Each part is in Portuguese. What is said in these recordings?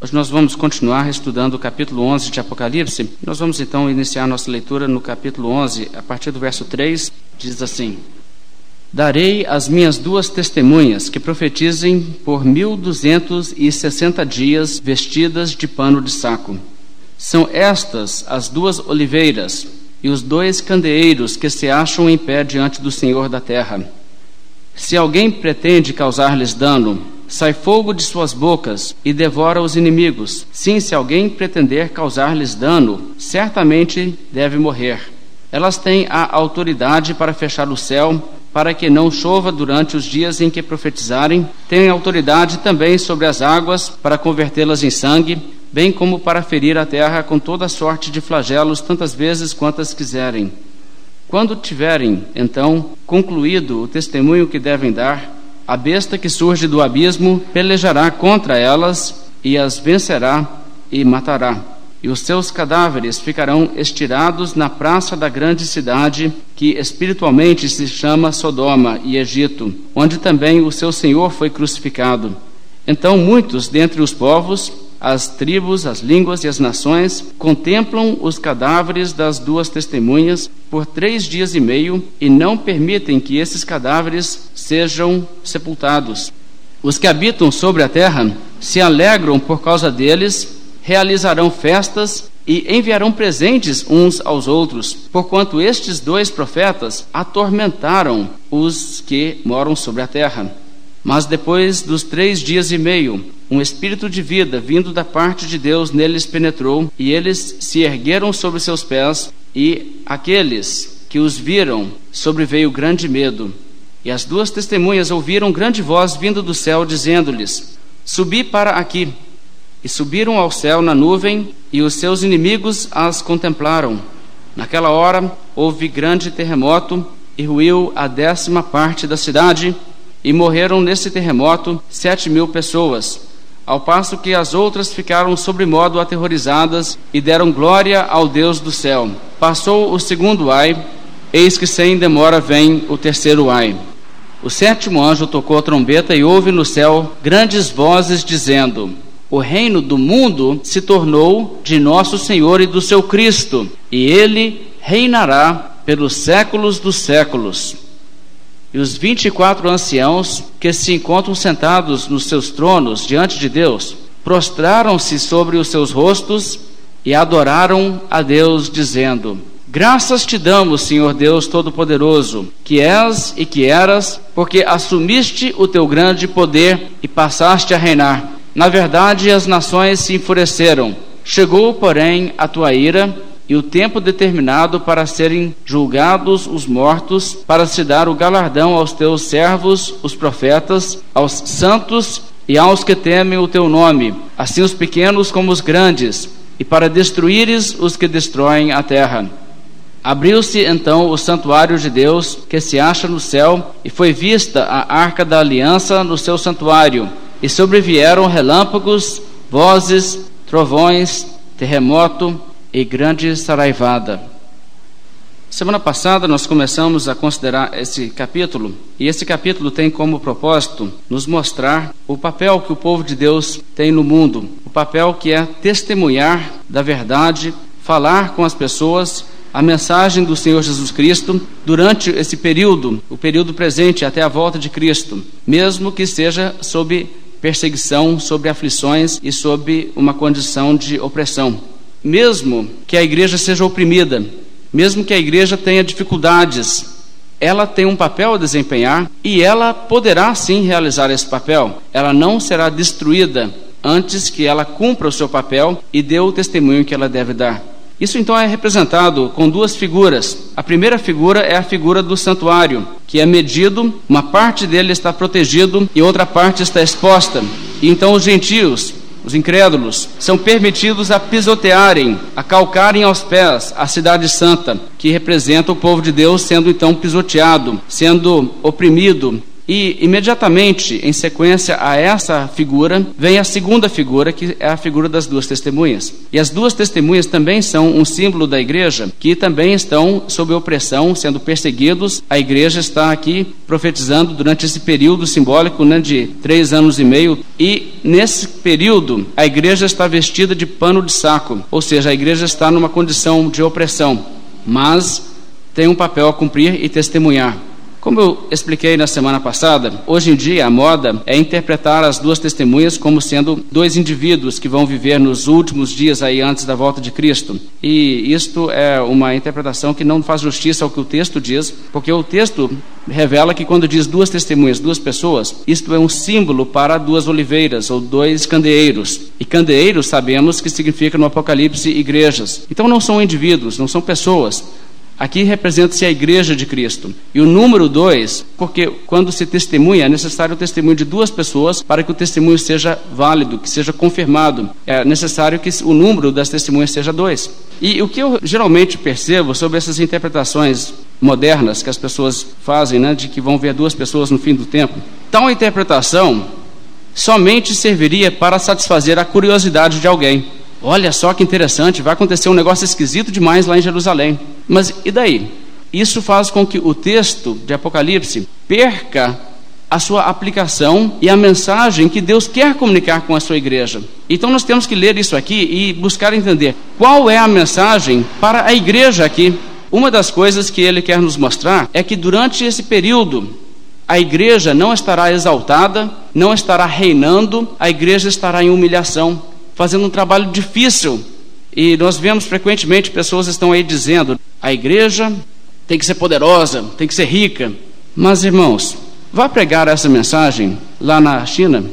Hoje nós vamos continuar estudando o capítulo 11 de Apocalipse. Nós vamos então iniciar nossa leitura no capítulo 11, a partir do verso 3, diz assim: Darei as minhas duas testemunhas que profetizem por mil duzentos e sessenta dias vestidas de pano de saco. São estas as duas oliveiras e os dois candeeiros que se acham em pé diante do Senhor da terra. Se alguém pretende causar-lhes dano, sai fogo de suas bocas e devora os inimigos. Sim, se alguém pretender causar-lhes dano, certamente deve morrer. Elas têm a autoridade para fechar o céu, para que não chova durante os dias em que profetizarem. Têm autoridade também sobre as águas, para convertê-las em sangue, bem como para ferir a terra com toda sorte de flagelos, tantas vezes quantas quiserem. Quando tiverem, então, concluído o testemunho que devem dar, a besta que surge do abismo pelejará contra elas e as vencerá e matará. E os seus cadáveres ficarão estirados na praça da grande cidade, que espiritualmente se chama Sodoma e Egito, onde também o seu Senhor foi crucificado. Então muitos dentre os povos as tribos, as línguas e as nações contemplam os cadáveres das duas testemunhas por três dias e meio e não permitem que esses cadáveres sejam sepultados. Os que habitam sobre a terra se alegram por causa deles, realizarão festas e enviarão presentes uns aos outros, porquanto estes dois profetas atormentaram os que moram sobre a terra. Mas depois dos três dias e meio, um espírito de vida vindo da parte de Deus neles penetrou, e eles se ergueram sobre seus pés, e aqueles que os viram sobreveio grande medo. E as duas testemunhas ouviram grande voz vindo do céu, dizendo-lhes: Subi para aqui. E subiram ao céu na nuvem, e os seus inimigos as contemplaram. Naquela hora houve grande terremoto, e ruiu a décima parte da cidade, e morreram nesse terremoto sete mil pessoas, ao passo que as outras ficaram sobremodo aterrorizadas e deram glória ao Deus do céu. Passou o segundo ai, eis que sem demora vem o terceiro ai. O sétimo anjo tocou a trombeta e houve no céu grandes vozes dizendo: O reino do mundo se tornou de nosso Senhor e do seu Cristo, e ele reinará pelos séculos dos séculos. E os vinte e quatro anciãos que se encontram sentados nos seus tronos diante de Deus, prostraram-se sobre os seus rostos e adoraram a Deus, dizendo: Graças te damos, Senhor Deus Todo-Poderoso, que és e que eras, porque assumiste o teu grande poder e passaste a reinar. Na verdade, as nações se enfureceram. Chegou, porém, a tua ira e o tempo determinado para serem julgados os mortos, para se dar o galardão aos teus servos, os profetas, aos santos e aos que temem o teu nome, assim os pequenos como os grandes, e para destruíres os que destroem a terra. Abriu-se então o santuário de Deus, que se acha no céu, e foi vista a arca da aliança no seu santuário, e sobrevieram relâmpagos, vozes, trovões, terremoto, e grande saraivada. Semana passada nós começamos a considerar esse capítulo, e esse capítulo tem como propósito nos mostrar o papel que o povo de Deus tem no mundo, o papel que é testemunhar da verdade, falar com as pessoas a mensagem do Senhor Jesus Cristo durante esse período, o período presente até a volta de Cristo, mesmo que seja sob perseguição, sob aflições e sob uma condição de opressão mesmo que a igreja seja oprimida, mesmo que a igreja tenha dificuldades, ela tem um papel a desempenhar e ela poderá sim realizar esse papel. Ela não será destruída antes que ela cumpra o seu papel e dê o testemunho que ela deve dar. Isso então é representado com duas figuras. A primeira figura é a figura do santuário, que é medido, uma parte dele está protegido e outra parte está exposta. E então os gentios os incrédulos, são permitidos a pisotearem, a calcarem aos pés a cidade santa, que representa o povo de Deus sendo então pisoteado, sendo oprimido E imediatamente, em sequência a essa figura, vem a segunda figura, que é a figura das duas testemunhas. E as duas testemunhas também são um símbolo da igreja, que também estão sob opressão, sendo perseguidos. A igreja está aqui profetizando durante esse período simbólico né, de três anos e meio. E nesse período, a igreja está vestida de pano de saco, ou seja, a igreja está numa condição de opressão, mas tem um papel a cumprir e testemunhar. Como eu expliquei na semana passada, hoje em dia a moda é interpretar as duas testemunhas como sendo dois indivíduos que vão viver nos últimos dias aí antes da volta de Cristo. E isto é uma interpretação que não faz justiça ao que o texto diz, porque o texto revela que quando diz duas testemunhas, duas pessoas, isto é um símbolo para duas oliveiras ou dois candeeiros. E candeeiros sabemos que significa no Apocalipse igrejas. Então não são indivíduos, não são pessoas, Aqui representa-se a igreja de Cristo. E o número dois, porque quando se testemunha, é necessário o testemunho de duas pessoas para que o testemunho seja válido, que seja confirmado. É necessário que o número das testemunhas seja dois. E o que eu geralmente percebo sobre essas interpretações modernas que as pessoas fazem, né, de que vão ver duas pessoas no fim do tempo, tal interpretação somente serviria para satisfazer a curiosidade de alguém. Olha só que interessante, vai acontecer um negócio esquisito demais lá em Jerusalém. Mas e daí? Isso faz com que o texto de Apocalipse perca a sua aplicação e a mensagem que Deus quer comunicar com a sua igreja. Então nós temos que ler isso aqui e buscar entender qual é a mensagem para a igreja aqui. Uma das coisas que ele quer nos mostrar é que durante esse período a igreja não estará exaltada, não estará reinando, a igreja estará em humilhação, fazendo um trabalho difícil. E nós vemos frequentemente pessoas estão aí dizendo: a igreja tem que ser poderosa, tem que ser rica. Mas, irmãos, vá pregar essa mensagem lá na China.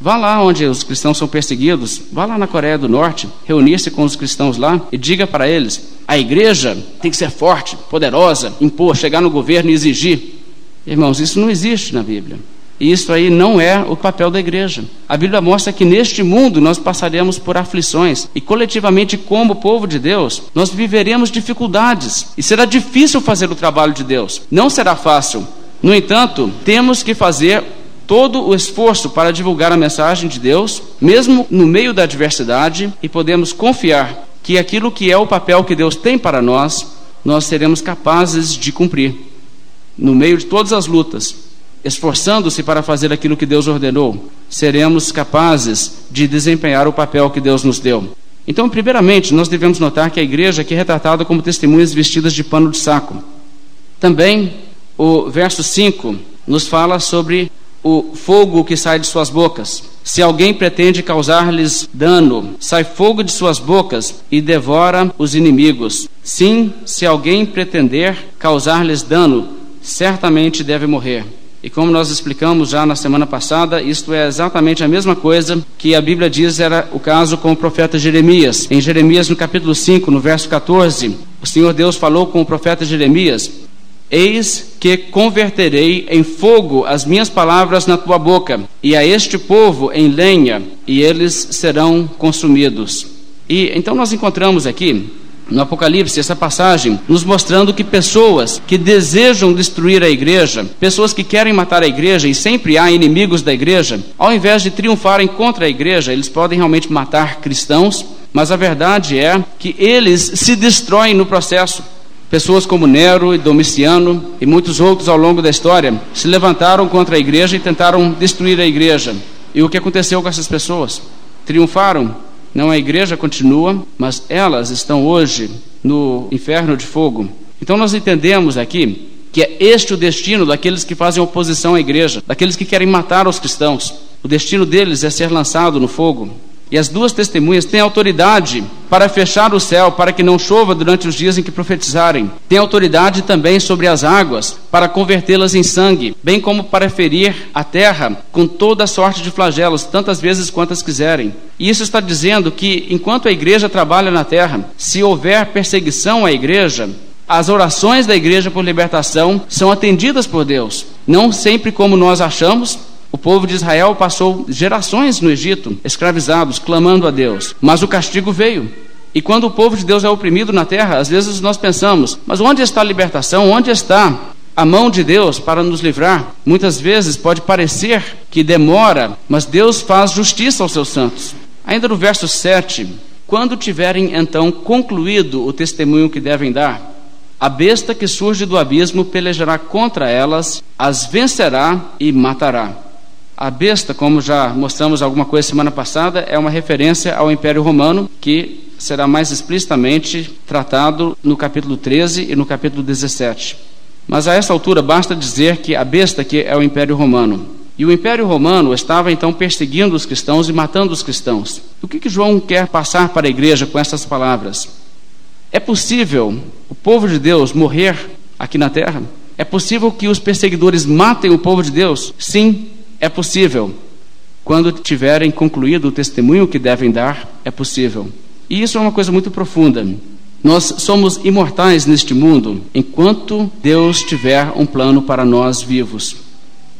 Vá lá onde os cristãos são perseguidos, vá lá na Coreia do Norte, reunir-se com os cristãos lá e diga para eles: a igreja tem que ser forte, poderosa, impor, chegar no governo e exigir. Irmãos, isso não existe na Bíblia. E isso aí não é o papel da igreja. A Bíblia mostra que neste mundo nós passaremos por aflições e coletivamente, como povo de Deus, nós viveremos dificuldades e será difícil fazer o trabalho de Deus. Não será fácil. No entanto, temos que fazer todo o esforço para divulgar a mensagem de Deus, mesmo no meio da adversidade, e podemos confiar que aquilo que é o papel que Deus tem para nós, nós seremos capazes de cumprir no meio de todas as lutas esforçando-se para fazer aquilo que Deus ordenou, seremos capazes de desempenhar o papel que Deus nos deu. Então, primeiramente, nós devemos notar que a igreja aqui é retratada como testemunhas vestidas de pano de saco. Também, o verso 5 nos fala sobre o fogo que sai de suas bocas. Se alguém pretende causar-lhes dano, sai fogo de suas bocas e devora os inimigos. Sim, se alguém pretender causar-lhes dano, certamente deve morrer. E como nós explicamos já na semana passada, isto é exatamente a mesma coisa que a Bíblia diz era o caso com o profeta Jeremias. Em Jeremias, no capítulo 5, no verso 14, o Senhor Deus falou com o profeta Jeremias: Eis que converterei em fogo as minhas palavras na tua boca, e a este povo em lenha, e eles serão consumidos. E então nós encontramos aqui no Apocalipse, essa passagem, nos mostrando que pessoas que desejam destruir a igreja, pessoas que querem matar a igreja, e sempre há inimigos da igreja, ao invés de triunfarem contra a igreja, eles podem realmente matar cristãos, mas a verdade é que eles se destroem no processo. Pessoas como Nero e Domiciano e muitos outros ao longo da história se levantaram contra a igreja e tentaram destruir a igreja. E o que aconteceu com essas pessoas? Triunfaram não a igreja continua, mas elas estão hoje no inferno de fogo. Então nós entendemos aqui que é este o destino daqueles que fazem oposição à igreja, daqueles que querem matar os cristãos. O destino deles é ser lançado no fogo. E as duas testemunhas têm autoridade para fechar o céu, para que não chova durante os dias em que profetizarem. Têm autoridade também sobre as águas, para convertê-las em sangue, bem como para ferir a terra com toda sorte de flagelos, tantas vezes quantas quiserem. E isso está dizendo que, enquanto a igreja trabalha na terra, se houver perseguição à igreja, as orações da igreja por libertação são atendidas por Deus. Não sempre como nós achamos, o povo de Israel passou gerações no Egito, escravizados, clamando a Deus, mas o castigo veio. E quando o povo de Deus é oprimido na terra, às vezes nós pensamos: mas onde está a libertação? Onde está a mão de Deus para nos livrar, muitas vezes pode parecer que demora, mas Deus faz justiça aos seus santos. Ainda no verso 7, quando tiverem então concluído o testemunho que devem dar, a besta que surge do abismo pelejará contra elas, as vencerá e matará. A besta, como já mostramos alguma coisa semana passada, é uma referência ao Império Romano, que será mais explicitamente tratado no capítulo 13 e no capítulo 17. Mas a essa altura basta dizer que a besta que é o Império Romano. E o Império Romano estava então perseguindo os cristãos e matando os cristãos. O que, que João quer passar para a igreja com essas palavras? É possível o povo de Deus morrer aqui na terra? É possível que os perseguidores matem o povo de Deus? Sim, é possível. Quando tiverem concluído o testemunho que devem dar, é possível. E isso é uma coisa muito profunda. Nós somos imortais neste mundo enquanto Deus tiver um plano para nós vivos.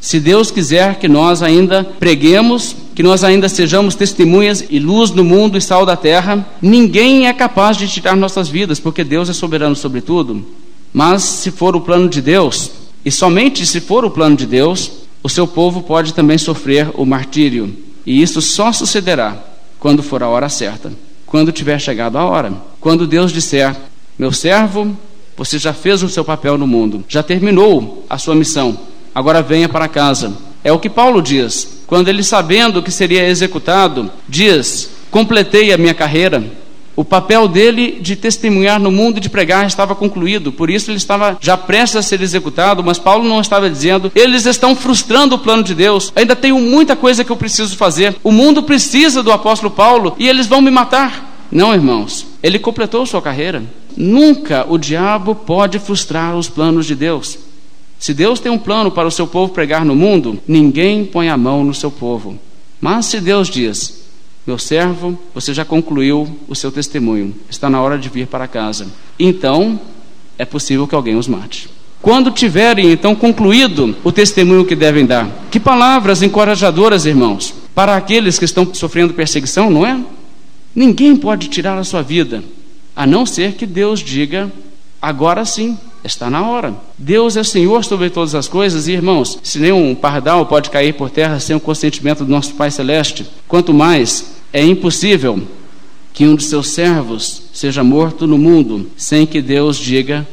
Se Deus quiser que nós ainda preguemos, que nós ainda sejamos testemunhas e luz no mundo e sal da terra, ninguém é capaz de tirar nossas vidas, porque Deus é soberano sobre tudo. Mas se for o plano de Deus, e somente se for o plano de Deus, o seu povo pode também sofrer o martírio. E isso só sucederá quando for a hora certa quando tiver chegado a hora. Quando Deus disser: Meu servo, você já fez o seu papel no mundo, já terminou a sua missão, agora venha para casa. É o que Paulo diz. Quando ele, sabendo que seria executado, diz: Completei a minha carreira, o papel dele de testemunhar no mundo e de pregar estava concluído, por isso ele estava já prestes a ser executado, mas Paulo não estava dizendo, eles estão frustrando o plano de Deus, ainda tenho muita coisa que eu preciso fazer, o mundo precisa do apóstolo Paulo e eles vão me matar. Não, irmãos, ele completou sua carreira. Nunca o diabo pode frustrar os planos de Deus. Se Deus tem um plano para o seu povo pregar no mundo, ninguém põe a mão no seu povo. Mas se Deus diz, meu servo, você já concluiu o seu testemunho, está na hora de vir para casa. Então, é possível que alguém os mate. Quando tiverem então concluído o testemunho que devem dar, que palavras encorajadoras, irmãos, para aqueles que estão sofrendo perseguição, não é? Ninguém pode tirar a sua vida, a não ser que Deus diga: agora sim, está na hora. Deus é Senhor sobre todas as coisas, e irmãos, se nenhum pardal pode cair por terra sem o consentimento do nosso Pai Celeste, quanto mais é impossível que um de seus servos seja morto no mundo sem que Deus diga: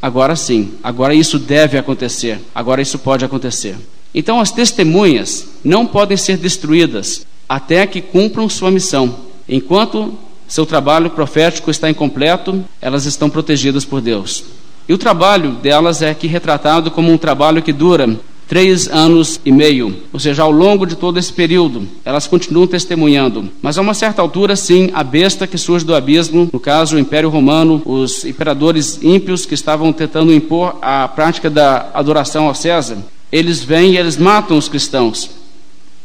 agora sim, agora isso deve acontecer, agora isso pode acontecer. Então as testemunhas não podem ser destruídas até que cumpram sua missão. Enquanto seu trabalho profético está incompleto, elas estão protegidas por Deus. E o trabalho delas é aqui retratado como um trabalho que dura três anos e meio, ou seja, ao longo de todo esse período, elas continuam testemunhando. Mas a uma certa altura, sim, a besta que surge do abismo, no caso o Império Romano, os imperadores ímpios que estavam tentando impor a prática da adoração ao César, eles vêm e eles matam os cristãos.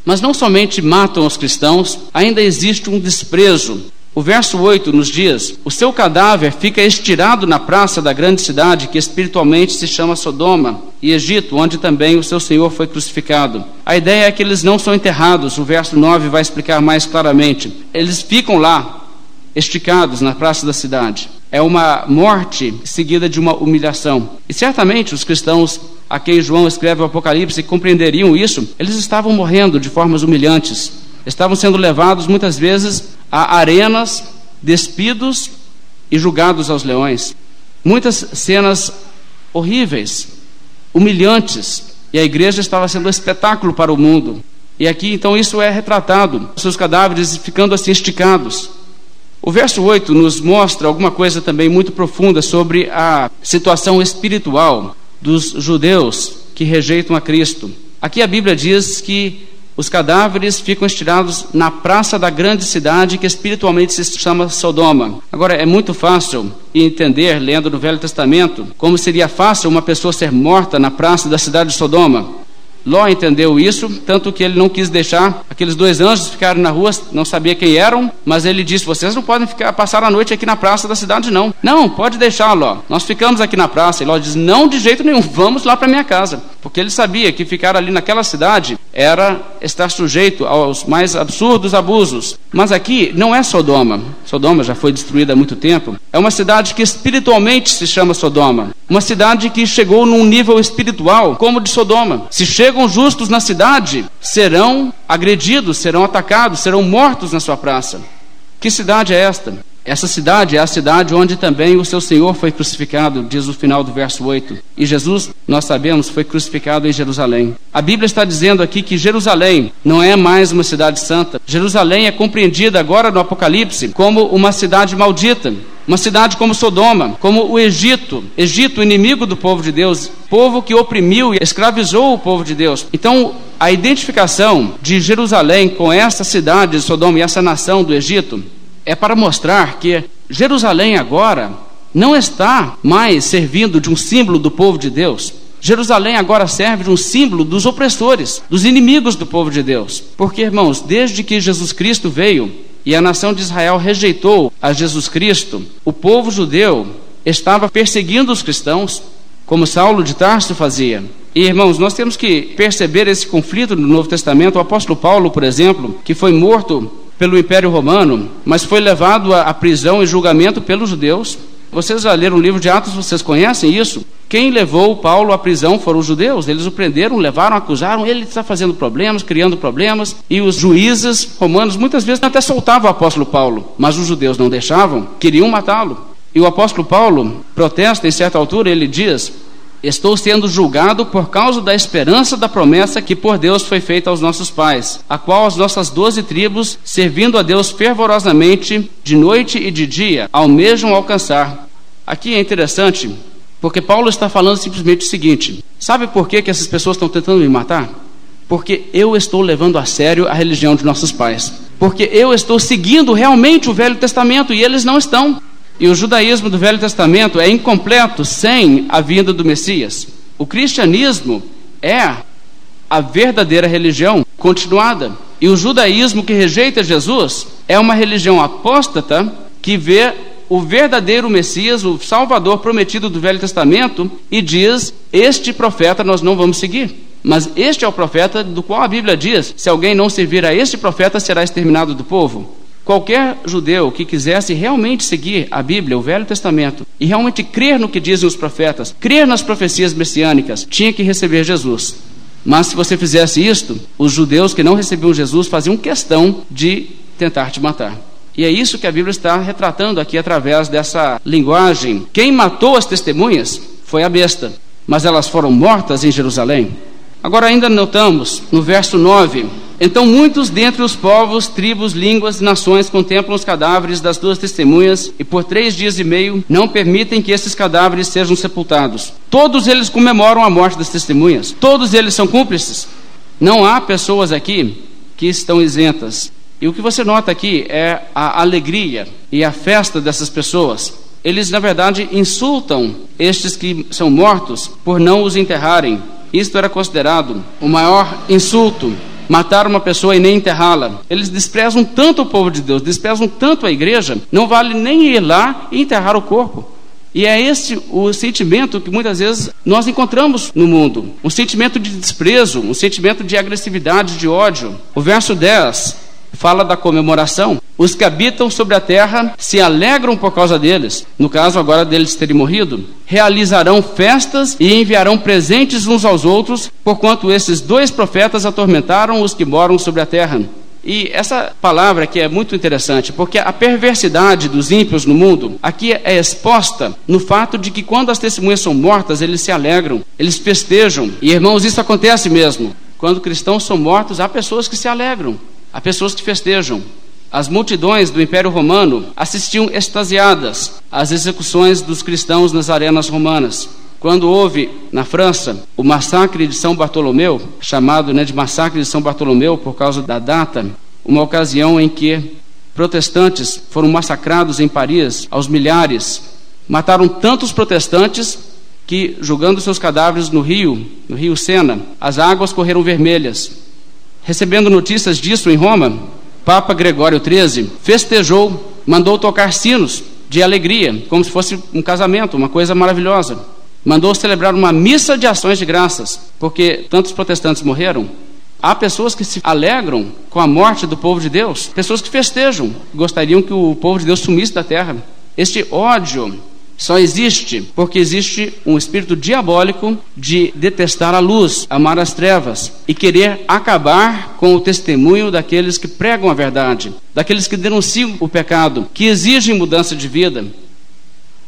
Mas não somente matam os cristãos, ainda existe um desprezo o verso 8 nos diz: O seu cadáver fica estirado na praça da grande cidade, que espiritualmente se chama Sodoma, e Egito, onde também o seu Senhor foi crucificado. A ideia é que eles não são enterrados, o verso 9 vai explicar mais claramente. Eles ficam lá, esticados na praça da cidade. É uma morte seguida de uma humilhação. E certamente os cristãos a quem João escreve o Apocalipse compreenderiam isso, eles estavam morrendo de formas humilhantes. Estavam sendo levados muitas vezes a arenas, despidos e julgados aos leões. Muitas cenas horríveis, humilhantes, e a igreja estava sendo um espetáculo para o mundo. E aqui então isso é retratado, seus cadáveres ficando assim esticados. O verso 8 nos mostra alguma coisa também muito profunda sobre a situação espiritual dos judeus que rejeitam a Cristo. Aqui a Bíblia diz que os cadáveres ficam estirados na praça da grande cidade que espiritualmente se chama Sodoma. Agora, é muito fácil entender, lendo no Velho Testamento, como seria fácil uma pessoa ser morta na praça da cidade de Sodoma. Ló entendeu isso, tanto que ele não quis deixar aqueles dois anjos ficarem na rua, não sabia quem eram, mas ele disse: Vocês não podem ficar, passar a noite aqui na praça da cidade, não. Não, pode deixar, Ló. Nós ficamos aqui na praça. E Ló diz: Não, de jeito nenhum, vamos lá para minha casa. porque ele sabia que ficar ali naquela cidade era estar sujeito aos mais absurdos abusos. Mas aqui não é Sodoma. Sodoma já foi destruída há muito tempo. É uma cidade que espiritualmente se chama Sodoma. Uma cidade que chegou num nível espiritual como de Sodoma. Se chegam justos na cidade, serão agredidos, serão atacados, serão mortos na sua praça. Que cidade é esta? Essa cidade é a cidade onde também o seu Senhor foi crucificado, diz o final do verso 8. E Jesus, nós sabemos, foi crucificado em Jerusalém. A Bíblia está dizendo aqui que Jerusalém não é mais uma cidade santa. Jerusalém é compreendida agora no Apocalipse como uma cidade maldita. Uma cidade como Sodoma, como o Egito, Egito, inimigo do povo de Deus, povo que oprimiu e escravizou o povo de Deus. Então, a identificação de Jerusalém com essa cidade de Sodoma e essa nação do Egito é para mostrar que Jerusalém agora não está mais servindo de um símbolo do povo de Deus. Jerusalém agora serve de um símbolo dos opressores, dos inimigos do povo de Deus. Porque, irmãos, desde que Jesus Cristo veio e a nação de Israel rejeitou a Jesus Cristo, o povo judeu estava perseguindo os cristãos, como Saulo de Tarso fazia. E, irmãos, nós temos que perceber esse conflito no Novo Testamento. O apóstolo Paulo, por exemplo, que foi morto pelo Império Romano, mas foi levado à prisão e julgamento pelos judeus. Vocês já leram o livro de Atos, vocês conhecem isso? Quem levou Paulo à prisão foram os judeus. Eles o prenderam, levaram, acusaram. Ele está fazendo problemas, criando problemas. E os juízes romanos muitas vezes até soltavam o apóstolo Paulo, mas os judeus não deixavam, queriam matá-lo. E o apóstolo Paulo protesta em certa altura, ele diz: Estou sendo julgado por causa da esperança da promessa que por Deus foi feita aos nossos pais, a qual as nossas doze tribos, servindo a Deus fervorosamente, de noite e de dia, almejam alcançar. Aqui é interessante, porque Paulo está falando simplesmente o seguinte: sabe por que, que essas pessoas estão tentando me matar? Porque eu estou levando a sério a religião de nossos pais. Porque eu estou seguindo realmente o Velho Testamento e eles não estão. E o judaísmo do Velho Testamento é incompleto sem a vinda do Messias. O cristianismo é a verdadeira religião continuada. E o judaísmo que rejeita Jesus é uma religião apóstata que vê o verdadeiro Messias, o Salvador prometido do Velho Testamento, e diz: Este profeta nós não vamos seguir. Mas este é o profeta do qual a Bíblia diz: se alguém não servir a este profeta, será exterminado do povo. Qualquer judeu que quisesse realmente seguir a Bíblia, o Velho Testamento, e realmente crer no que dizem os profetas, crer nas profecias messiânicas, tinha que receber Jesus. Mas se você fizesse isto, os judeus que não recebiam Jesus faziam questão de tentar te matar. E é isso que a Bíblia está retratando aqui através dessa linguagem. Quem matou as testemunhas foi a besta, mas elas foram mortas em Jerusalém. Agora, ainda notamos no verso 9 então muitos dentre os povos, tribos, línguas e nações contemplam os cadáveres das duas testemunhas e por três dias e meio não permitem que esses cadáveres sejam sepultados. Todos eles comemoram a morte das testemunhas. Todos eles são cúmplices. Não há pessoas aqui que estão isentas. E o que você nota aqui é a alegria e a festa dessas pessoas. Eles, na verdade, insultam estes que são mortos por não os enterrarem. Isto era considerado o maior insulto matar uma pessoa e nem enterrá-la. Eles desprezam tanto o povo de Deus, desprezam tanto a igreja, não vale nem ir lá e enterrar o corpo. E é esse o sentimento que muitas vezes nós encontramos no mundo: um sentimento de desprezo, um sentimento de agressividade, de ódio. O verso 10 fala da comemoração. Os que habitam sobre a terra se alegram por causa deles, no caso agora deles terem morrido. Realizarão festas e enviarão presentes uns aos outros, porquanto esses dois profetas atormentaram os que moram sobre a terra. E essa palavra aqui é muito interessante, porque a perversidade dos ímpios no mundo aqui é exposta no fato de que quando as testemunhas são mortas, eles se alegram, eles festejam. E irmãos, isso acontece mesmo. Quando cristãos são mortos, há pessoas que se alegram. Há pessoas que festejam. As multidões do Império Romano assistiam extasiadas às execuções dos cristãos nas arenas romanas. Quando houve na França o massacre de São Bartolomeu, chamado né, de massacre de São Bartolomeu por causa da data, uma ocasião em que protestantes foram massacrados em Paris aos milhares, mataram tantos protestantes que, jogando seus cadáveres no rio, no rio Sena, as águas correram vermelhas Recebendo notícias disso em Roma, Papa Gregório XIII festejou, mandou tocar sinos de alegria, como se fosse um casamento, uma coisa maravilhosa. mandou celebrar uma missa de ações de graças, porque tantos protestantes morreram. Há pessoas que se alegram com a morte do povo de Deus, pessoas que festejam, gostariam que o povo de Deus sumisse da terra. Este ódio só existe porque existe um espírito diabólico de detestar a luz, amar as trevas e querer acabar com o testemunho daqueles que pregam a verdade, daqueles que denunciam o pecado, que exigem mudança de vida.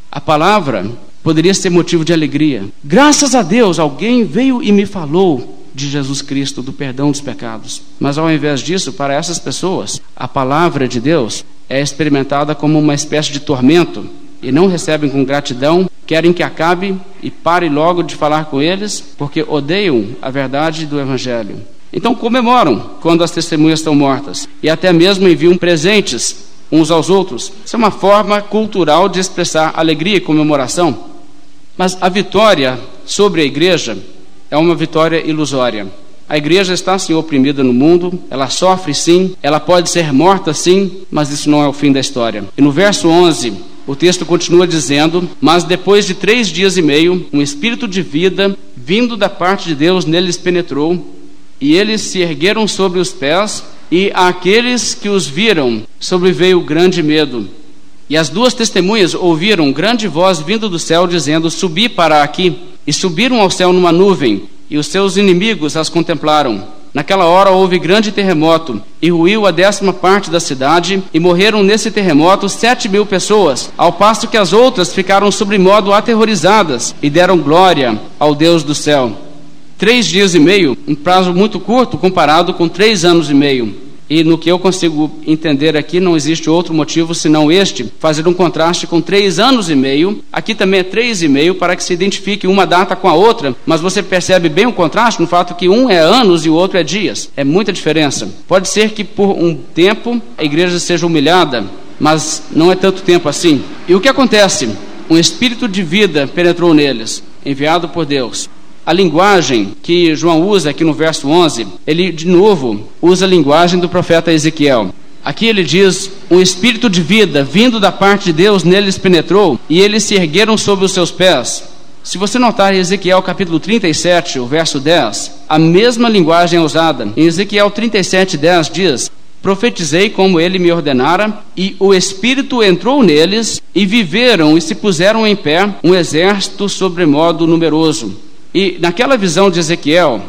A palavra poderia ser motivo de alegria. Graças a Deus, alguém veio e me falou de Jesus Cristo, do perdão dos pecados. Mas ao invés disso, para essas pessoas, a palavra de Deus é experimentada como uma espécie de tormento e não recebem com gratidão, querem que acabe e pare logo de falar com eles, porque odeiam a verdade do Evangelho. Então comemoram quando as testemunhas estão mortas e até mesmo enviam presentes uns aos outros. Isso é uma forma cultural de expressar alegria e comemoração. Mas a vitória sobre a igreja é uma vitória ilusória. A igreja está sim oprimida no mundo, ela sofre sim, ela pode ser morta sim, mas isso não é o fim da história. E no verso 11 o texto continua dizendo: Mas depois de três dias e meio, um espírito de vida, vindo da parte de Deus, neles penetrou, e eles se ergueram sobre os pés, e àqueles que os viram sobreveio grande medo. E as duas testemunhas ouviram grande voz vindo do céu, dizendo: Subi para aqui. E subiram ao céu numa nuvem, e os seus inimigos as contemplaram. Naquela hora houve grande terremoto, e ruiu a décima parte da cidade, e morreram nesse terremoto sete mil pessoas, ao passo que as outras ficaram sobremodo aterrorizadas, e deram glória ao Deus do céu. Três dias e meio, um prazo muito curto comparado com três anos e meio. E no que eu consigo entender aqui, não existe outro motivo senão este, fazer um contraste com três anos e meio. Aqui também é três e meio, para que se identifique uma data com a outra, mas você percebe bem o contraste no fato que um é anos e o outro é dias. É muita diferença. Pode ser que por um tempo a igreja seja humilhada, mas não é tanto tempo assim. E o que acontece? Um espírito de vida penetrou neles, enviado por Deus. A linguagem que João usa aqui no verso 11, ele de novo usa a linguagem do profeta Ezequiel. Aqui ele diz: Um espírito de vida vindo da parte de Deus neles penetrou e eles se ergueram sobre os seus pés. Se você notar em Ezequiel capítulo 37, o verso 10, a mesma linguagem é usada. Em Ezequiel 37, 10 diz: Profetizei como ele me ordenara, e o Espírito entrou neles, e viveram e se puseram em pé um exército sobremodo numeroso. E naquela visão de Ezequiel,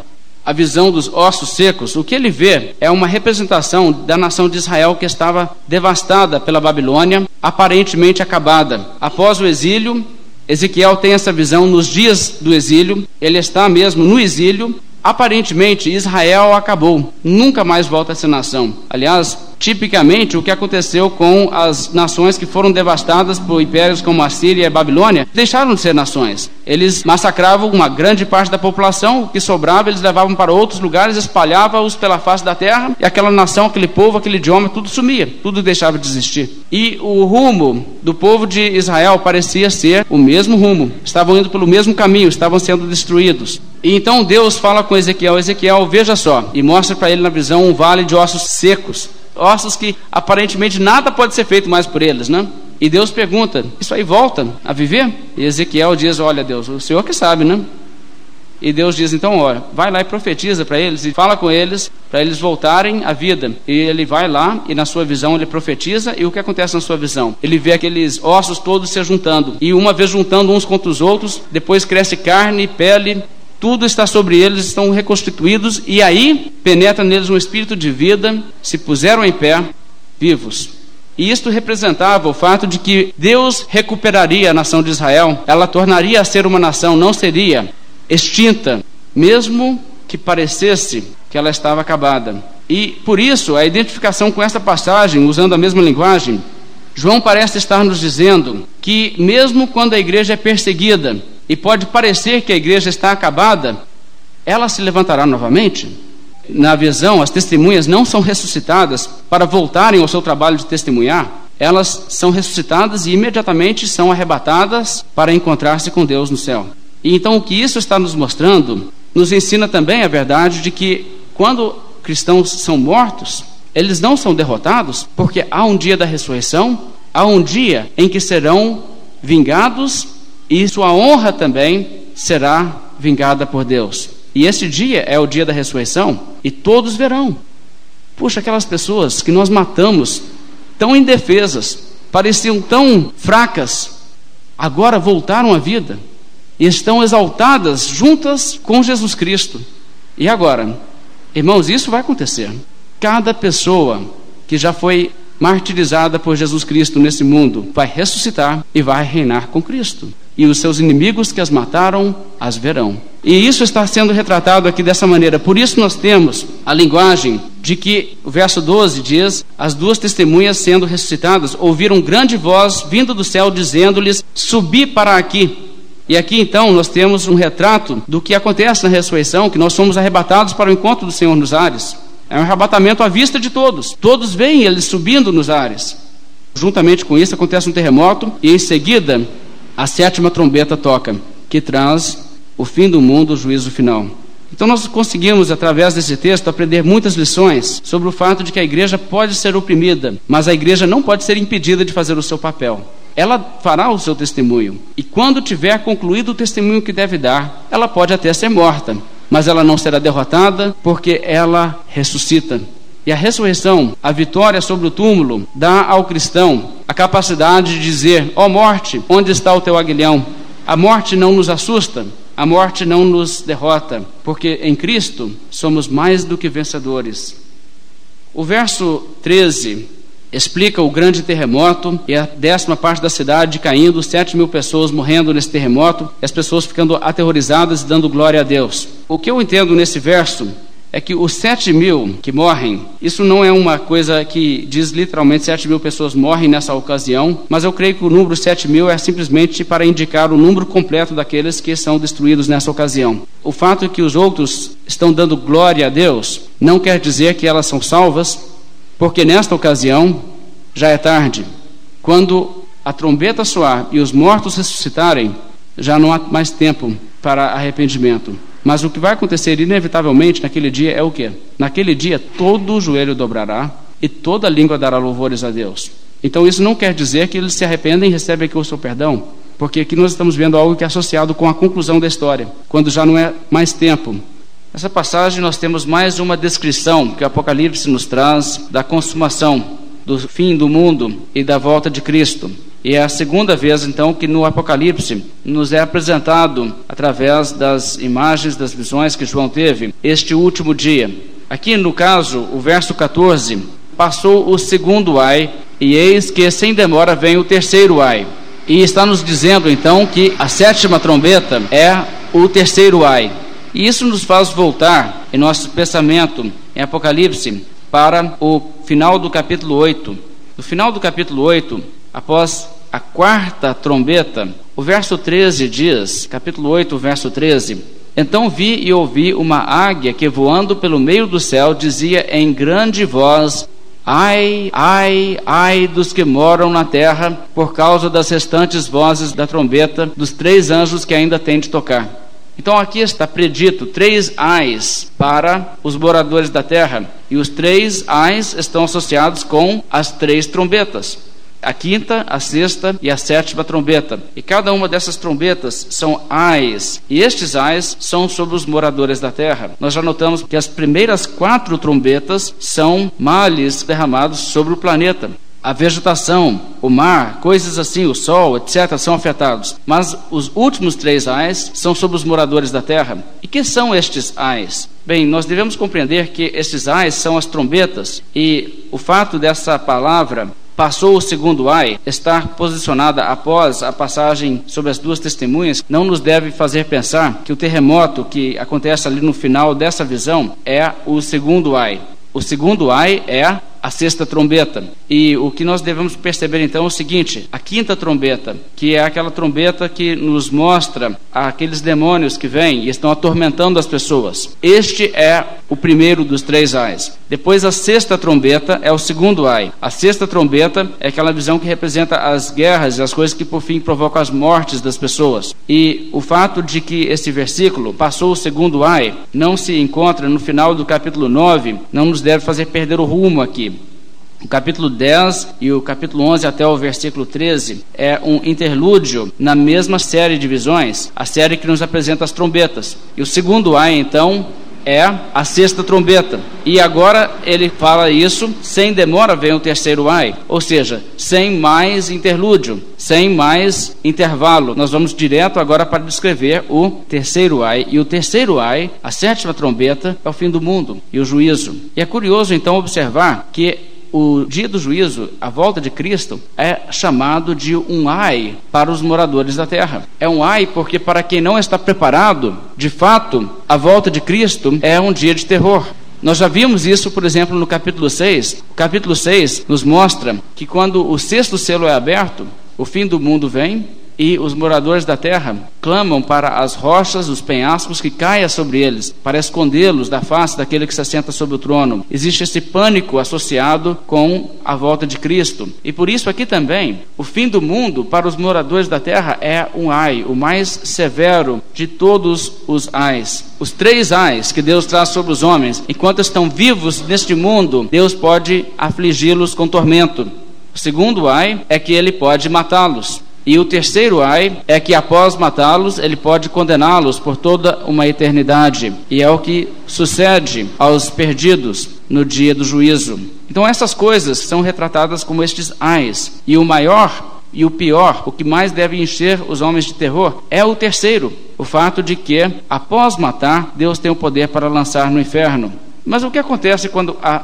a visão dos ossos secos, o que ele vê é uma representação da nação de Israel que estava devastada pela Babilônia, aparentemente acabada. Após o exílio, Ezequiel tem essa visão nos dias do exílio, ele está mesmo no exílio. Aparentemente, Israel acabou, nunca mais volta a ser nação. Aliás, tipicamente o que aconteceu com as nações que foram devastadas por impérios como a Síria e a Babilônia, deixaram de ser nações. Eles massacravam uma grande parte da população, o que sobrava eles levavam para outros lugares, espalhavam-os pela face da terra, e aquela nação, aquele povo, aquele idioma, tudo sumia, tudo deixava de existir. E o rumo do povo de Israel parecia ser o mesmo rumo, estavam indo pelo mesmo caminho, estavam sendo destruídos. E então Deus fala com Ezequiel: Ezequiel, veja só, e mostra para ele na visão um vale de ossos secos ossos que aparentemente nada pode ser feito mais por eles, né? E Deus pergunta: Isso aí volta a viver? E Ezequiel diz: Olha, Deus, o Senhor que sabe, né? E Deus diz: Então, olha, vai lá e profetiza para eles e fala com eles para eles voltarem à vida. E ele vai lá e na sua visão ele profetiza. E o que acontece na sua visão? Ele vê aqueles ossos todos se juntando. E uma vez juntando uns contra os outros, depois cresce carne, pele, tudo está sobre eles, estão reconstituídos, e aí penetra neles um espírito de vida, se puseram em pé, vivos. E isto representava o fato de que Deus recuperaria a nação de Israel, ela tornaria a ser uma nação, não seria extinta, mesmo que parecesse que ela estava acabada. E por isso, a identificação com esta passagem, usando a mesma linguagem, João parece estar nos dizendo que, mesmo quando a igreja é perseguida, e pode parecer que a igreja está acabada, ela se levantará novamente. Na visão, as testemunhas não são ressuscitadas para voltarem ao seu trabalho de testemunhar, elas são ressuscitadas e imediatamente são arrebatadas para encontrar-se com Deus no céu. E então o que isso está nos mostrando, nos ensina também a verdade de que quando cristãos são mortos, eles não são derrotados, porque há um dia da ressurreição, há um dia em que serão vingados e sua honra também será vingada por Deus. E esse dia é o dia da ressurreição, e todos verão. Puxa, aquelas pessoas que nós matamos, tão indefesas, pareciam tão fracas, agora voltaram à vida e estão exaltadas juntas com Jesus Cristo. E agora, irmãos, isso vai acontecer. Cada pessoa que já foi martirizada por Jesus Cristo nesse mundo vai ressuscitar e vai reinar com Cristo. E os seus inimigos que as mataram as verão. E isso está sendo retratado aqui dessa maneira. Por isso nós temos a linguagem de que o verso 12 diz: As duas testemunhas sendo ressuscitadas ouviram grande voz vindo do céu dizendo-lhes: Subi para aqui. E aqui então nós temos um retrato do que acontece na ressurreição, que nós somos arrebatados para o encontro do Senhor nos ares. É um arrebatamento à vista de todos. Todos veem ele subindo nos ares. Juntamente com isso acontece um terremoto e em seguida a sétima trombeta toca, que traz o fim do mundo, o juízo final. Então nós conseguimos, através desse texto, aprender muitas lições sobre o fato de que a igreja pode ser oprimida, mas a igreja não pode ser impedida de fazer o seu papel. Ela fará o seu testemunho, e quando tiver concluído o testemunho que deve dar, ela pode até ser morta, mas ela não será derrotada, porque ela ressuscita. E a ressurreição, a vitória sobre o túmulo, dá ao cristão a capacidade de dizer: Ó oh morte, onde está o teu aguilhão? A morte não nos assusta, a morte não nos derrota, porque em Cristo somos mais do que vencedores. O verso 13 explica o grande terremoto e a décima parte da cidade caindo, sete mil pessoas morrendo nesse terremoto, e as pessoas ficando aterrorizadas e dando glória a Deus. O que eu entendo nesse verso é que os sete mil que morrem, isso não é uma coisa que diz literalmente sete mil pessoas morrem nessa ocasião, mas eu creio que o número sete mil é simplesmente para indicar o número completo daqueles que são destruídos nessa ocasião. O fato de que os outros estão dando glória a Deus não quer dizer que elas são salvas, porque nesta ocasião já é tarde. Quando a trombeta soar e os mortos ressuscitarem, já não há mais tempo para arrependimento. Mas o que vai acontecer inevitavelmente naquele dia é o que? Naquele dia todo o joelho dobrará e toda língua dará louvores a Deus. Então isso não quer dizer que eles se arrependem e recebem aqui o seu perdão, porque aqui nós estamos vendo algo que é associado com a conclusão da história, quando já não é mais tempo. Nessa passagem nós temos mais uma descrição que o Apocalipse nos traz da consumação, do fim do mundo e da volta de Cristo. E é a segunda vez, então, que no Apocalipse nos é apresentado, através das imagens, das visões que João teve, este último dia. Aqui, no caso, o verso 14: Passou o segundo ai, e eis que sem demora vem o terceiro ai. E está nos dizendo, então, que a sétima trombeta é o terceiro ai. E isso nos faz voltar em nosso pensamento em Apocalipse para o final do capítulo 8. No final do capítulo 8, após a quarta trombeta, o verso 13 diz, capítulo 8, verso 13: Então vi e ouvi uma águia que voando pelo meio do céu dizia em grande voz: Ai, ai, ai dos que moram na terra, por causa das restantes vozes da trombeta dos três anjos que ainda têm de tocar. Então aqui está predito três ais para os moradores da terra, e os três ais estão associados com as três trombetas a quinta, a sexta e a sétima trombeta. E cada uma dessas trombetas são ais, e estes ais são sobre os moradores da terra. Nós já notamos que as primeiras quatro trombetas são males derramados sobre o planeta a vegetação, o mar, coisas assim, o sol, etc., são afetados. Mas os últimos três ais são sobre os moradores da terra. E que são estes ais? Bem, nós devemos compreender que estes ais são as trombetas, e o fato dessa palavra passou o segundo ai, estar posicionada após a passagem sobre as duas testemunhas, não nos deve fazer pensar que o terremoto que acontece ali no final dessa visão é o segundo ai. O segundo ai é a sexta trombeta. E o que nós devemos perceber então é o seguinte: a quinta trombeta, que é aquela trombeta que nos mostra aqueles demônios que vêm e estão atormentando as pessoas. Este é o primeiro dos três ais. Depois a sexta trombeta é o segundo ai. A sexta trombeta é aquela visão que representa as guerras e as coisas que por fim provocam as mortes das pessoas. E o fato de que esse versículo passou o segundo ai não se encontra no final do capítulo 9 não nos deve fazer perder o rumo aqui. O capítulo 10 e o capítulo 11 até o versículo 13 é um interlúdio na mesma série de visões, a série que nos apresenta as trombetas. E o segundo ai, então, é a sexta trombeta. E agora ele fala isso, sem demora vem o terceiro ai, ou seja, sem mais interlúdio, sem mais intervalo. Nós vamos direto agora para descrever o terceiro ai. E o terceiro ai, a sétima trombeta, é o fim do mundo e o juízo. E é curioso então observar que o dia do juízo, a volta de Cristo, é chamado de um ai para os moradores da terra. É um ai porque, para quem não está preparado, de fato, a volta de Cristo é um dia de terror. Nós já vimos isso, por exemplo, no capítulo 6. O capítulo 6 nos mostra que quando o sexto selo é aberto, o fim do mundo vem e os moradores da terra clamam para as rochas, os penhascos que caia sobre eles, para escondê-los da face daquele que se assenta sobre o trono. Existe esse pânico associado com a volta de Cristo. E por isso aqui também, o fim do mundo para os moradores da terra é um ai, o mais severo de todos os ais. Os três ais que Deus traz sobre os homens, enquanto estão vivos neste mundo, Deus pode afligi-los com tormento. O segundo ai é que ele pode matá-los. E o terceiro ai é que após matá-los, ele pode condená-los por toda uma eternidade. E é o que sucede aos perdidos no dia do juízo. Então essas coisas são retratadas como estes ais. E o maior e o pior, o que mais deve encher os homens de terror, é o terceiro, o fato de que, após matar, Deus tem o poder para lançar no inferno. Mas o que acontece quando a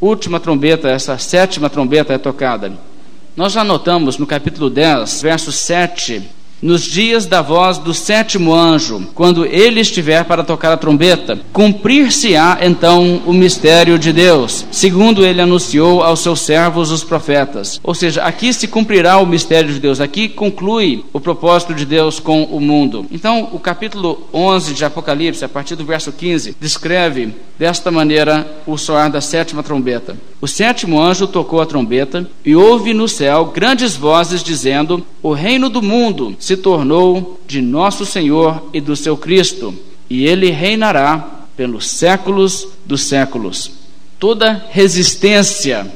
última trombeta, essa sétima trombeta é tocada? Nós já notamos no capítulo 10, verso 7, nos dias da voz do sétimo anjo, quando ele estiver para tocar a trombeta, cumprir-se-á então o mistério de Deus, segundo ele anunciou aos seus servos os profetas. Ou seja, aqui se cumprirá o mistério de Deus, aqui conclui o propósito de Deus com o mundo. Então, o capítulo 11 de Apocalipse, a partir do verso 15, descreve desta maneira o soar da sétima trombeta. O sétimo anjo tocou a trombeta e houve no céu grandes vozes dizendo: O reino do mundo se tornou de nosso Senhor e do seu Cristo, e ele reinará pelos séculos dos séculos. Toda resistência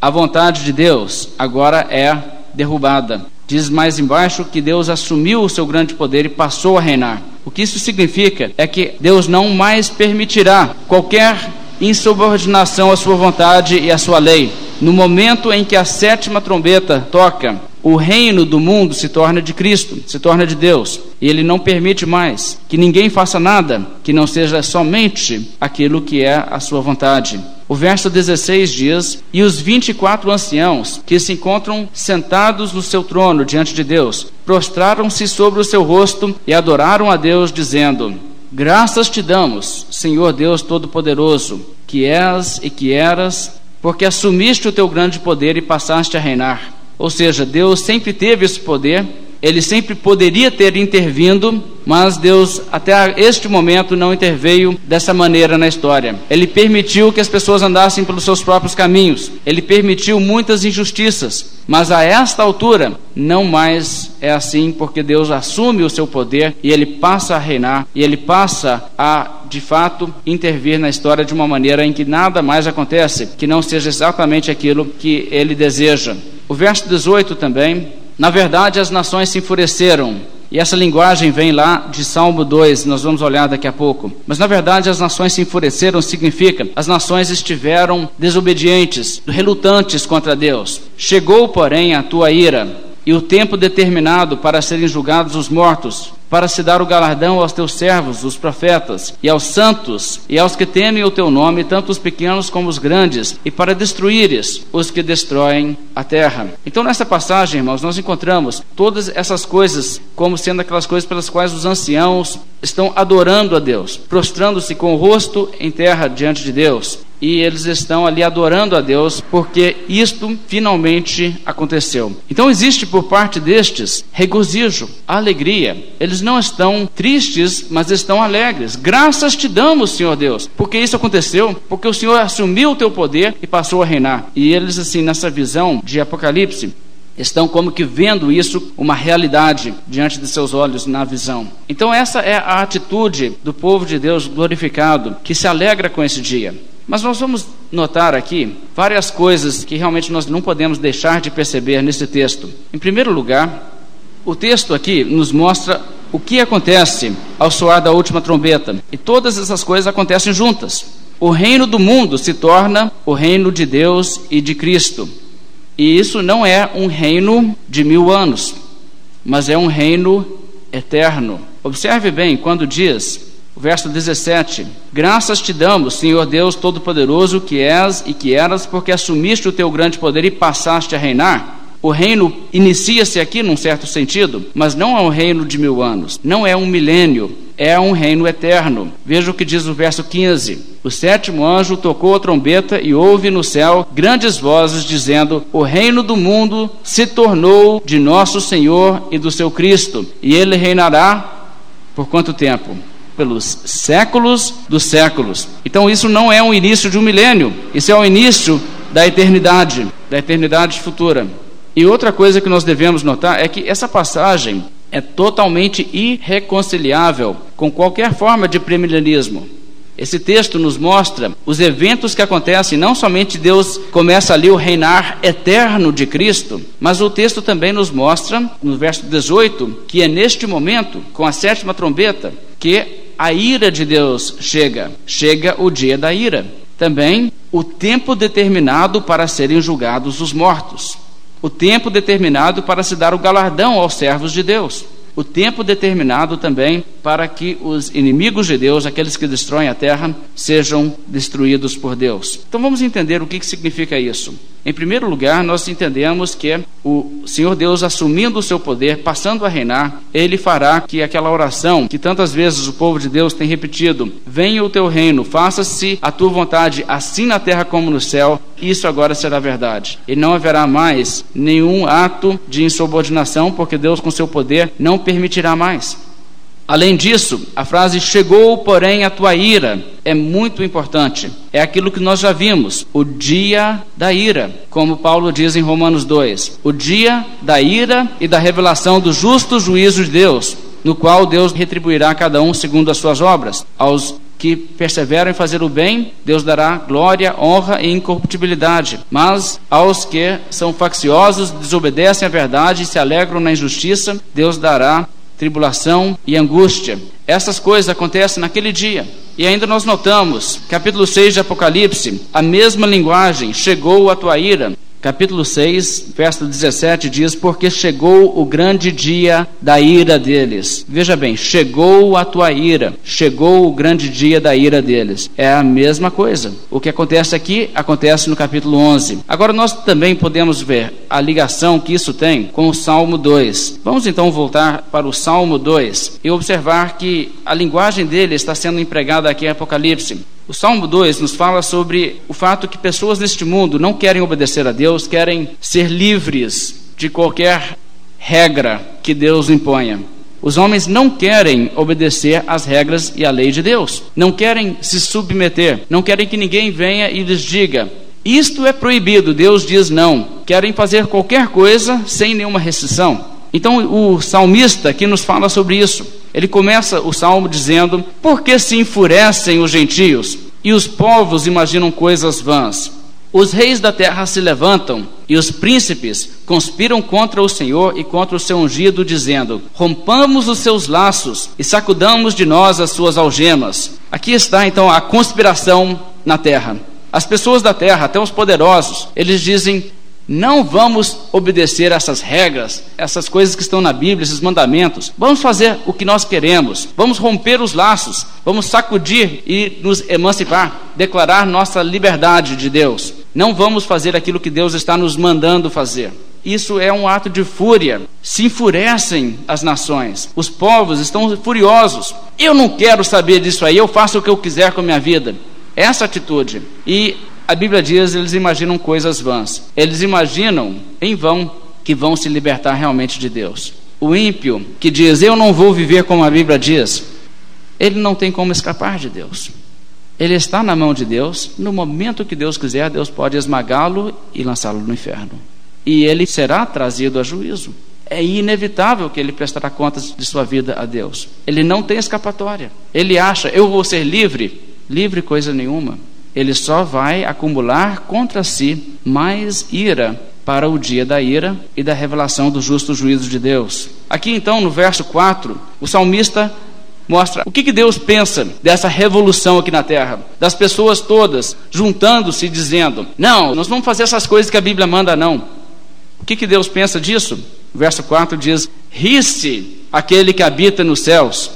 à vontade de Deus agora é derrubada. Diz mais embaixo que Deus assumiu o seu grande poder e passou a reinar. O que isso significa é que Deus não mais permitirá qualquer insubordinação à sua vontade e à sua lei. No momento em que a sétima trombeta toca, o reino do mundo se torna de Cristo, se torna de Deus. E ele não permite mais que ninguém faça nada que não seja somente aquilo que é a sua vontade. O verso 16 diz: E os 24 anciãos que se encontram sentados no seu trono diante de Deus, prostraram-se sobre o seu rosto e adoraram a Deus, dizendo: Graças te damos, Senhor Deus Todo-Poderoso, que és e que eras, porque assumiste o teu grande poder e passaste a reinar. Ou seja, Deus sempre teve esse poder, ele sempre poderia ter intervindo, mas Deus até este momento não interveio dessa maneira na história. Ele permitiu que as pessoas andassem pelos seus próprios caminhos. Ele permitiu muitas injustiças, mas a esta altura não mais é assim, porque Deus assume o seu poder e ele passa a reinar e ele passa a de fato intervir na história de uma maneira em que nada mais acontece que não seja exatamente aquilo que ele deseja. O verso 18 também. Na verdade, as nações se enfureceram. E essa linguagem vem lá de Salmo 2, nós vamos olhar daqui a pouco. Mas na verdade, as nações se enfureceram significa as nações estiveram desobedientes, relutantes contra Deus. Chegou, porém, a tua ira e o tempo determinado para serem julgados os mortos para se dar o galardão aos teus servos, os profetas, e aos santos, e aos que temem o teu nome, tanto os pequenos como os grandes, e para destruíres os que destroem a terra. Então, nessa passagem, irmãos, nós encontramos todas essas coisas como sendo aquelas coisas pelas quais os anciãos estão adorando a Deus, prostrando-se com o rosto em terra diante de Deus, e eles estão ali adorando a Deus porque isto finalmente aconteceu. Então existe por parte destes regozijo, alegria. Eles não estão tristes, mas estão alegres. Graças te damos, Senhor Deus, porque isso aconteceu, porque o Senhor assumiu o teu poder e passou a reinar. E eles assim nessa visão de Apocalipse estão como que vendo isso uma realidade diante de seus olhos na visão. Então essa é a atitude do povo de Deus glorificado que se alegra com esse dia. Mas nós vamos notar aqui várias coisas que realmente nós não podemos deixar de perceber nesse texto. Em primeiro lugar, o texto aqui nos mostra o que acontece ao soar da última trombeta. E todas essas coisas acontecem juntas. O reino do mundo se torna o reino de Deus e de Cristo. E isso não é um reino de mil anos, mas é um reino eterno. Observe bem quando diz, verso 17: Graças te damos, Senhor Deus Todo-Poderoso, que és e que eras, porque assumiste o teu grande poder e passaste a reinar. O reino inicia-se aqui num certo sentido, mas não é um reino de mil anos, não é um milênio, é um reino eterno. Veja o que diz o verso 15: O sétimo anjo tocou a trombeta e houve no céu grandes vozes dizendo: O reino do mundo se tornou de nosso Senhor e do seu Cristo, e ele reinará por quanto tempo? Pelos séculos dos séculos. Então, isso não é o início de um milênio, isso é o início da eternidade, da eternidade futura. E outra coisa que nós devemos notar é que essa passagem é totalmente irreconciliável com qualquer forma de premilenialismo. Esse texto nos mostra os eventos que acontecem, não somente Deus começa ali o reinar eterno de Cristo, mas o texto também nos mostra, no verso 18, que é neste momento, com a sétima trombeta, que a ira de Deus chega, chega o dia da ira. Também o tempo determinado para serem julgados os mortos o tempo determinado para se dar o galardão aos servos de Deus, o tempo determinado também para que os inimigos de Deus, aqueles que destroem a terra, sejam destruídos por Deus. Então vamos entender o que, que significa isso. Em primeiro lugar, nós entendemos que o Senhor Deus, assumindo o seu poder, passando a reinar, ele fará que aquela oração que tantas vezes o povo de Deus tem repetido: Venha o teu reino, faça-se a tua vontade, assim na terra como no céu, isso agora será verdade. E não haverá mais nenhum ato de insubordinação, porque Deus, com seu poder, não permitirá mais. Além disso, a frase chegou, porém, a tua ira é muito importante. É aquilo que nós já vimos, o dia da ira, como Paulo diz em Romanos 2. O dia da ira e da revelação do justo juízo de Deus, no qual Deus retribuirá a cada um segundo as suas obras. Aos que perseveram em fazer o bem, Deus dará glória, honra e incorruptibilidade. Mas aos que são facciosos, desobedecem à verdade e se alegram na injustiça, Deus dará tribulação e angústia. Essas coisas acontecem naquele dia. E ainda nós notamos, capítulo 6 de Apocalipse, a mesma linguagem, chegou a tua ira, capítulo 6, verso 17 diz: Porque chegou o grande dia da ira deles. Veja bem, chegou a tua ira, chegou o grande dia da ira deles. É a mesma coisa. O que acontece aqui acontece no capítulo 11. Agora nós também podemos ver a ligação que isso tem com o Salmo 2. Vamos então voltar para o Salmo 2 e observar que a linguagem dele está sendo empregada aqui em Apocalipse. O Salmo 2 nos fala sobre o fato que pessoas neste mundo não querem obedecer a Deus, querem ser livres de qualquer regra que Deus imponha. Os homens não querem obedecer às regras e à lei de Deus, não querem se submeter, não querem que ninguém venha e lhes diga: isto é proibido, Deus diz não. Querem fazer qualquer coisa sem nenhuma restrição. Então o salmista aqui nos fala sobre isso. Ele começa o salmo dizendo: Por que se enfurecem os gentios e os povos imaginam coisas vãs? Os reis da terra se levantam e os príncipes conspiram contra o Senhor e contra o seu ungido, dizendo: Rompamos os seus laços e sacudamos de nós as suas algemas. Aqui está então a conspiração na terra. As pessoas da terra, até os poderosos, eles dizem: não vamos obedecer essas regras, essas coisas que estão na Bíblia, esses mandamentos. Vamos fazer o que nós queremos. Vamos romper os laços. Vamos sacudir e nos emancipar, declarar nossa liberdade de Deus. Não vamos fazer aquilo que Deus está nos mandando fazer. Isso é um ato de fúria. Se enfurecem as nações. Os povos estão furiosos. Eu não quero saber disso aí. Eu faço o que eu quiser com a minha vida. Essa atitude. E a Bíblia diz, eles imaginam coisas vãs. Eles imaginam em vão que vão se libertar realmente de Deus. O ímpio que diz, eu não vou viver como a Bíblia diz, ele não tem como escapar de Deus. Ele está na mão de Deus, no momento que Deus quiser, Deus pode esmagá-lo e lançá-lo no inferno. E ele será trazido a juízo. É inevitável que ele prestará contas de sua vida a Deus. Ele não tem escapatória. Ele acha, eu vou ser livre. Livre coisa nenhuma. Ele só vai acumular contra si mais ira para o dia da ira e da revelação do justo juízo de Deus. Aqui então, no verso 4, o salmista mostra o que, que Deus pensa dessa revolução aqui na terra, das pessoas todas juntando-se dizendo: Não, nós vamos fazer essas coisas que a Bíblia manda, não. O que, que Deus pensa disso? O verso 4 diz: Ri-se aquele que habita nos céus,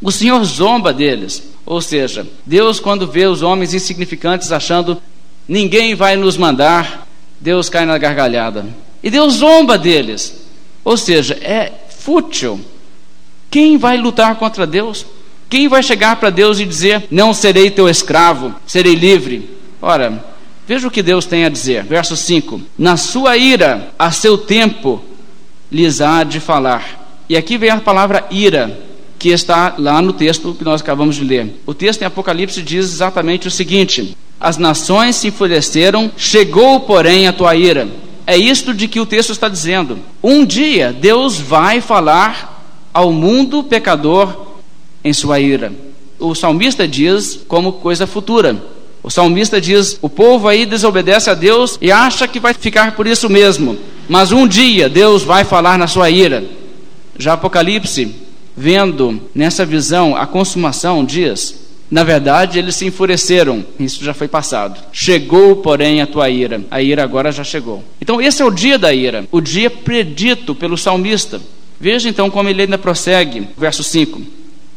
o Senhor zomba deles. Ou seja, Deus, quando vê os homens insignificantes achando ninguém vai nos mandar, Deus cai na gargalhada. E Deus zomba deles. Ou seja, é fútil quem vai lutar contra Deus? Quem vai chegar para Deus e dizer: Não serei teu escravo, serei livre? Ora, veja o que Deus tem a dizer. Verso 5: Na sua ira, a seu tempo, lhes há de falar. E aqui vem a palavra ira, que está lá no texto que nós acabamos de ler. O texto em Apocalipse diz exatamente o seguinte: As nações se enfureceram, chegou, porém, a tua ira. É isto de que o texto está dizendo. Um dia Deus vai falar ao mundo pecador em sua ira. O salmista diz como coisa futura. O salmista diz: o povo aí desobedece a Deus e acha que vai ficar por isso mesmo. Mas um dia Deus vai falar na sua ira. Já Apocalipse, vendo nessa visão a consumação, diz: na verdade, eles se enfureceram. Isso já foi passado. Chegou, porém, a tua ira. A ira agora já chegou. Então, esse é o dia da ira, o dia predito pelo salmista. Veja então como ele ainda prossegue, verso 5.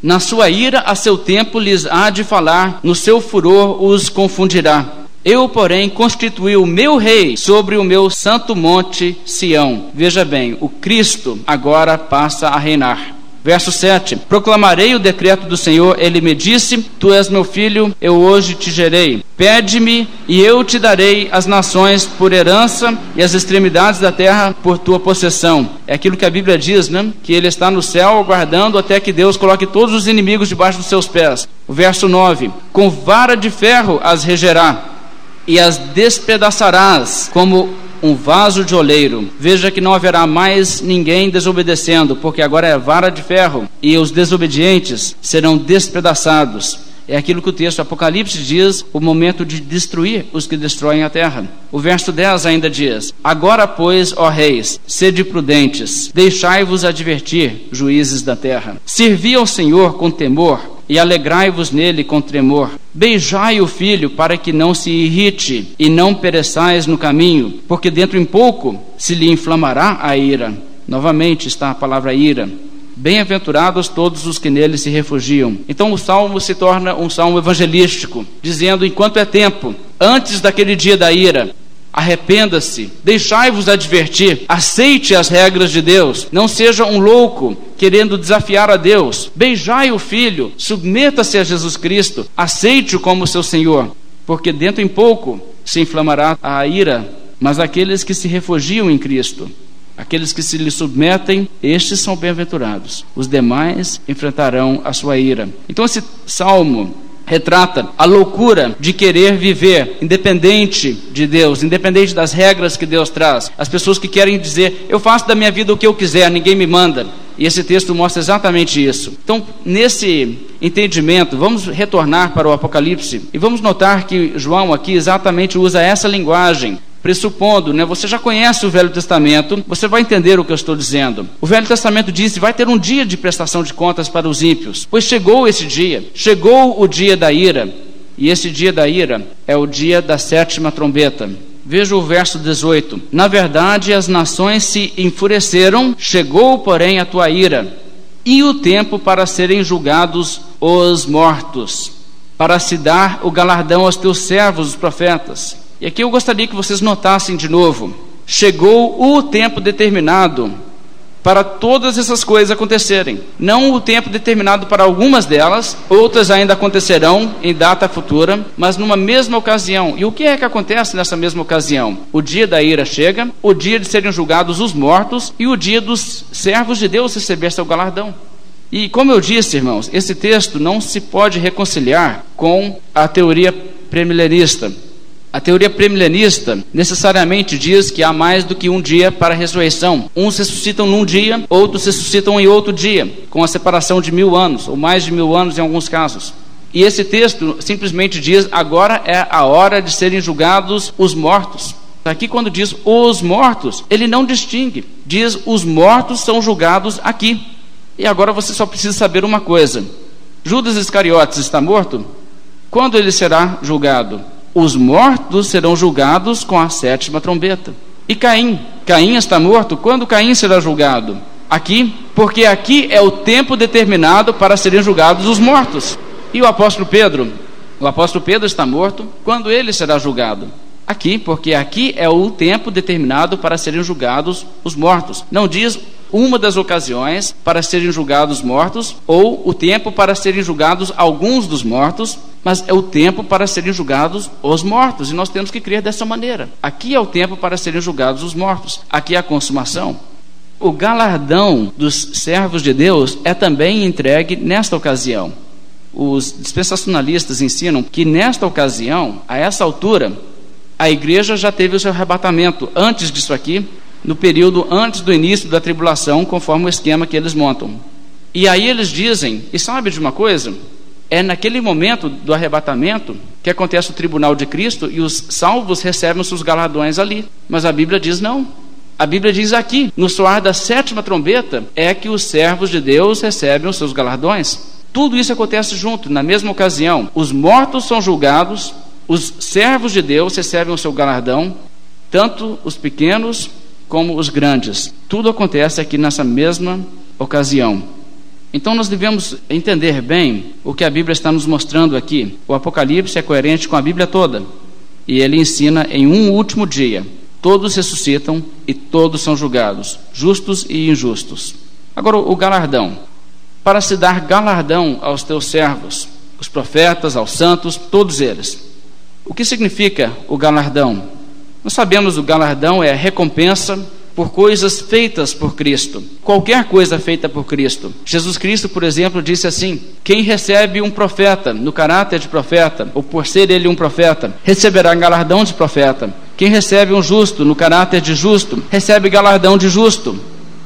Na sua ira, a seu tempo lhes há de falar, no seu furor os confundirá. Eu, porém, constituí o meu rei sobre o meu santo monte Sião. Veja bem, o Cristo agora passa a reinar. Verso 7: Proclamarei o decreto do Senhor, ele me disse: Tu és meu filho, eu hoje te gerei. Pede-me e eu te darei as nações por herança e as extremidades da terra por tua possessão. É aquilo que a Bíblia diz, né? Que ele está no céu aguardando até que Deus coloque todos os inimigos debaixo dos seus pés. O verso 9: Com vara de ferro as regerá e as despedaçarás como um vaso de oleiro. Veja que não haverá mais ninguém desobedecendo, porque agora é vara de ferro, e os desobedientes serão despedaçados. É aquilo que o texto Apocalipse diz, o momento de destruir os que destroem a terra. O verso 10 ainda diz: Agora, pois, ó reis, sede prudentes, deixai-vos advertir, juízes da terra. Servi ao Senhor com temor e alegrai-vos nele com tremor. Beijai o filho para que não se irrite e não pereçais no caminho, porque dentro em pouco se lhe inflamará a ira. Novamente está a palavra ira. Bem-aventurados todos os que nele se refugiam. Então o salmo se torna um salmo evangelístico, dizendo: enquanto é tempo, antes daquele dia da ira, Arrependa-se, deixai-vos advertir, aceite as regras de Deus, não seja um louco querendo desafiar a Deus. Beijai o filho, submeta-se a Jesus Cristo, aceite-o como seu Senhor, porque dentro em pouco se inflamará a ira, mas aqueles que se refugiam em Cristo, aqueles que se lhe submetem, estes são bem-aventurados. Os demais enfrentarão a sua ira. Então esse salmo retrata a loucura de querer viver independente de Deus, independente das regras que Deus traz. As pessoas que querem dizer, eu faço da minha vida o que eu quiser, ninguém me manda. E esse texto mostra exatamente isso. Então, nesse entendimento, vamos retornar para o Apocalipse e vamos notar que João aqui exatamente usa essa linguagem pressupondo, né? Você já conhece o Velho Testamento, você vai entender o que eu estou dizendo. O Velho Testamento diz: vai ter um dia de prestação de contas para os ímpios. Pois chegou esse dia, chegou o dia da ira, e esse dia da ira é o dia da sétima trombeta. Veja o verso 18: Na verdade, as nações se enfureceram, chegou, porém, a tua ira, e o tempo para serem julgados os mortos, para se dar o galardão aos teus servos, os profetas e aqui eu gostaria que vocês notassem de novo: chegou o tempo determinado para todas essas coisas acontecerem. Não o tempo determinado para algumas delas, outras ainda acontecerão em data futura, mas numa mesma ocasião. E o que é que acontece nessa mesma ocasião? O dia da ira chega, o dia de serem julgados os mortos e o dia dos servos de Deus receber seu galardão. E como eu disse, irmãos, esse texto não se pode reconciliar com a teoria premilenista. A teoria premilenista necessariamente diz que há mais do que um dia para a ressurreição. Uns ressuscitam num dia, outros ressuscitam em outro dia, com a separação de mil anos, ou mais de mil anos em alguns casos. E esse texto simplesmente diz: agora é a hora de serem julgados os mortos. Aqui, quando diz os mortos, ele não distingue, diz os mortos são julgados aqui. E agora você só precisa saber uma coisa: Judas Iscariotes está morto? Quando ele será julgado? Os mortos serão julgados com a sétima trombeta. E Caim? Caim está morto? Quando Caim será julgado? Aqui, porque aqui é o tempo determinado para serem julgados os mortos. E o apóstolo Pedro? O apóstolo Pedro está morto? Quando ele será julgado? Aqui, porque aqui é o tempo determinado para serem julgados os mortos. Não diz uma das ocasiões para serem julgados mortos, ou o tempo para serem julgados alguns dos mortos, mas é o tempo para serem julgados os mortos, e nós temos que crer dessa maneira. Aqui é o tempo para serem julgados os mortos, aqui é a consumação. O galardão dos servos de Deus é também entregue nesta ocasião. Os dispensacionalistas ensinam que nesta ocasião, a essa altura, a igreja já teve o seu arrebatamento antes disso aqui, no período antes do início da tribulação, conforme o esquema que eles montam. E aí eles dizem, e sabe de uma coisa? É naquele momento do arrebatamento que acontece o tribunal de Cristo e os salvos recebem os seus galardões ali. Mas a Bíblia diz não. A Bíblia diz aqui, no soar da sétima trombeta, é que os servos de Deus recebem os seus galardões. Tudo isso acontece junto, na mesma ocasião. Os mortos são julgados, os servos de Deus recebem o seu galardão, tanto os pequenos como os grandes. Tudo acontece aqui nessa mesma ocasião. Então nós devemos entender bem o que a Bíblia está nos mostrando aqui. O Apocalipse é coerente com a Bíblia toda. E ele ensina em um último dia: todos ressuscitam e todos são julgados, justos e injustos. Agora, o galardão. Para se dar galardão aos teus servos, os profetas, aos santos, todos eles. O que significa o galardão? Nós sabemos o galardão é recompensa por coisas feitas por Cristo. Qualquer coisa feita por Cristo. Jesus Cristo, por exemplo, disse assim: Quem recebe um profeta no caráter de profeta, ou por ser ele um profeta, receberá galardão de profeta. Quem recebe um justo no caráter de justo, recebe galardão de justo.